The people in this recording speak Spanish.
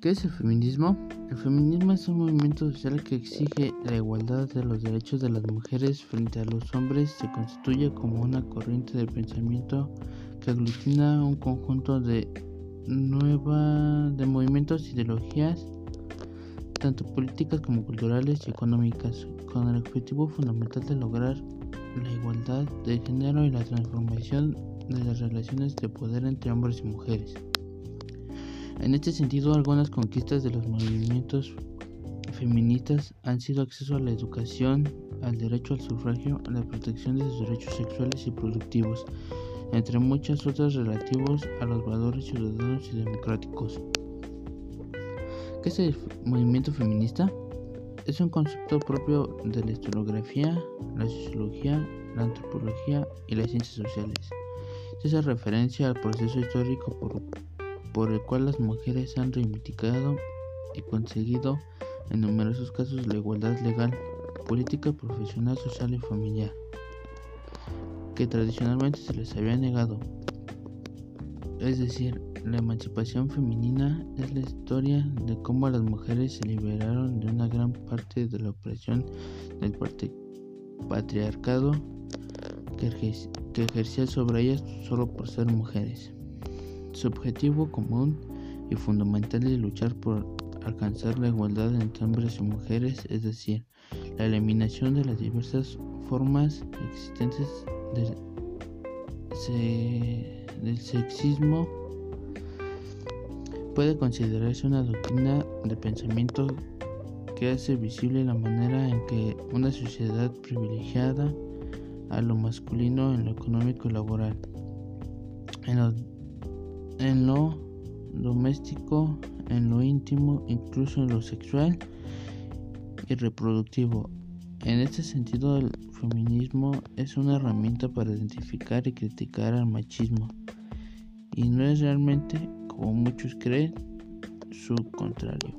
¿Qué es el feminismo? El feminismo es un movimiento social que exige la igualdad de los derechos de las mujeres frente a los hombres. Se constituye como una corriente de pensamiento que aglutina un conjunto de nueva de movimientos, ideologías, tanto políticas como culturales y económicas, con el objetivo fundamental de lograr la igualdad de género y la transformación de las relaciones de poder entre hombres y mujeres. En este sentido, algunas conquistas de los movimientos feministas han sido acceso a la educación, al derecho al sufragio, a la protección de sus derechos sexuales y productivos, entre muchas otras relativos a los valores ciudadanos y democráticos. ¿Qué es el movimiento feminista? Es un concepto propio de la historiografía, la sociología, la antropología y las ciencias sociales. Se hace referencia al proceso histórico por por el cual las mujeres han reivindicado y conseguido en numerosos casos la igualdad legal, política, profesional, social y familiar, que tradicionalmente se les había negado. Es decir, la emancipación femenina es la historia de cómo las mujeres se liberaron de una gran parte de la opresión del patriarcado que ejercía sobre ellas solo por ser mujeres. Su objetivo común y fundamental es luchar por alcanzar la igualdad entre hombres y mujeres, es decir, la eliminación de las diversas formas existentes del, sexismo puede considerarse una doctrina de pensamiento que hace visible la manera en que una sociedad privilegiada a lo masculino en lo económico y laboral, en lo doméstico, en lo íntimo, incluso en lo sexual y reproductivo. En este sentido, el feminismo es una herramienta para identificar y criticar al machismo y no es realmente, como muchos creen, su contrario.